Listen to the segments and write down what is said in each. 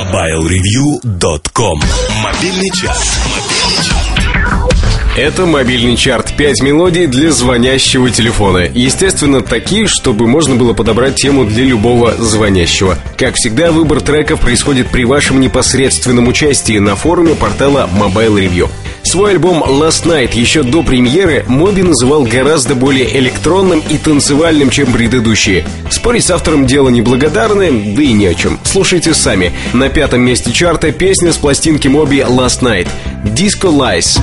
MobileReview.com Мобильный час. Это мобильный чарт. Пять мелодий для звонящего телефона. Естественно, такие, чтобы можно было подобрать тему для любого звонящего. Как всегда, выбор треков происходит при вашем непосредственном участии на форуме портала Mobile Review. Свой альбом Last Night еще до премьеры Моби называл гораздо более электронным и танцевальным, чем предыдущие. Спорить с автором дело неблагодарное, да и не о чем. Слушайте сами. На пятом месте чарта песня с пластинки Моби Last Night. Disco Lies.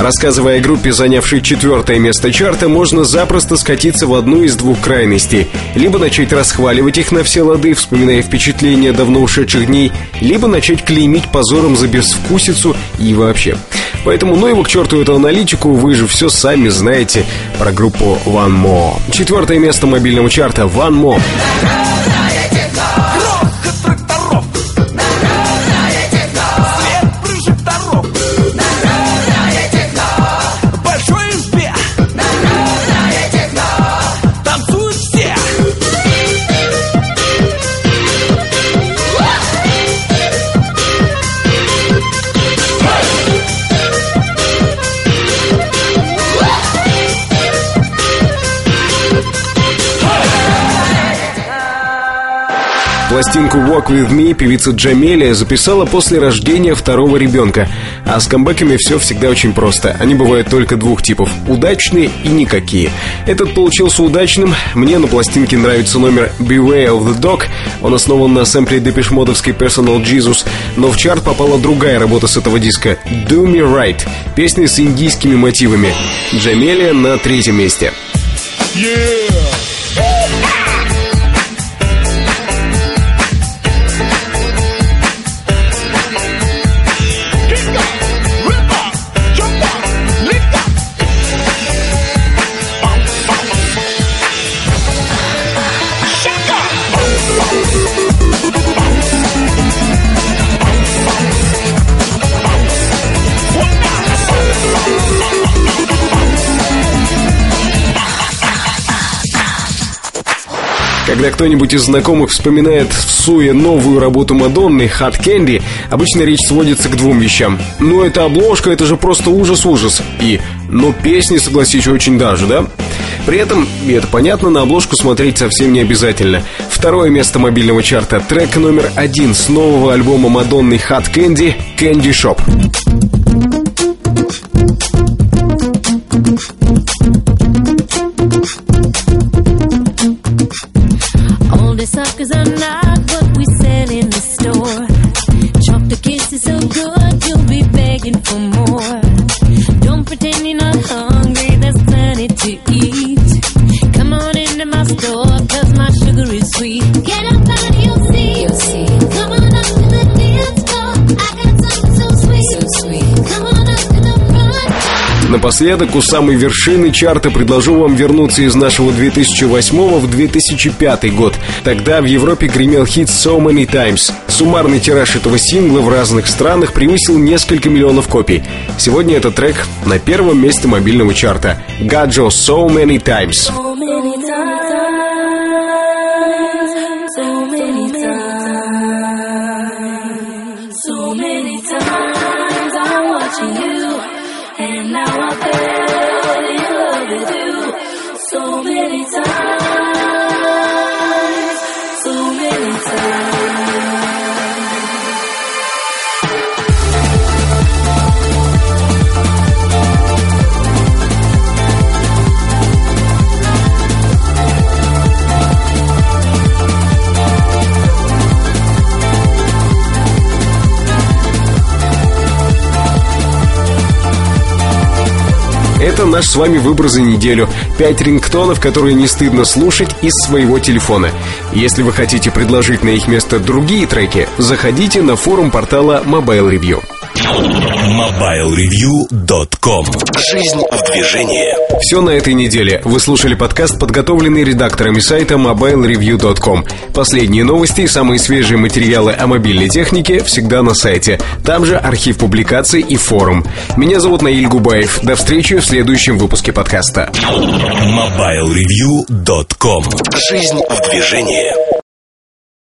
Рассказывая о группе, занявшей четвертое место чарта, можно запросто скатиться в одну из двух крайностей. Либо начать расхваливать их на все лады, вспоминая впечатления давно ушедших дней, либо начать клеймить позором за безвкусицу и вообще. Поэтому ну его к черту эту аналитику, вы же все сами знаете про группу One More. Четвертое место мобильного чарта One More. Пластинку «Walk With Me» певица Джамелия записала после рождения второго ребенка. А с камбэками все всегда очень просто. Они бывают только двух типов – удачные и никакие. Этот получился удачным. Мне на пластинке нравится номер «Beware of the Dog». Он основан на сэмпле депешмодовской «Personal Jesus». Но в чарт попала другая работа с этого диска – «Do Me Right» – песня с индийскими мотивами. Джамелия на третьем месте. Yeah! Когда кто-нибудь из знакомых вспоминает в суе новую работу Мадонны «Hot Candy», обычно речь сводится к двум вещам. Ну, это обложка, это же просто ужас-ужас. И «но песни, согласись, очень даже, да?» При этом, и это понятно, на обложку смотреть совсем не обязательно. Второе место мобильного чарта – трек номер один с нового альбома Мадонны «Hot Candy» «Candy Shop». Напоследок, у самой вершины чарта предложу вам вернуться из нашего 2008 в 2005 год. Тогда в Европе гремел хит «So Many Times». Суммарный тираж этого сингла в разных странах превысил несколько миллионов копий. Сегодня этот трек на первом месте мобильного чарта. «Гаджо so many times, so many times. Это наш с вами выбор за неделю. Пять рингтонов, которые не стыдно слушать из своего телефона. Если вы хотите предложить на их место другие треки, заходите на форум портала Mobile Review. MobileReview.com Жизнь в движении Все на этой неделе. Вы слушали подкаст, подготовленный редакторами сайта MobileReview.com. Последние новости и самые свежие материалы о мобильной технике всегда на сайте. Там же архив публикаций и форум. Меня зовут Наиль Губаев. До встречи в следующем выпуске подкаста. MobileReview.com Жизнь в движении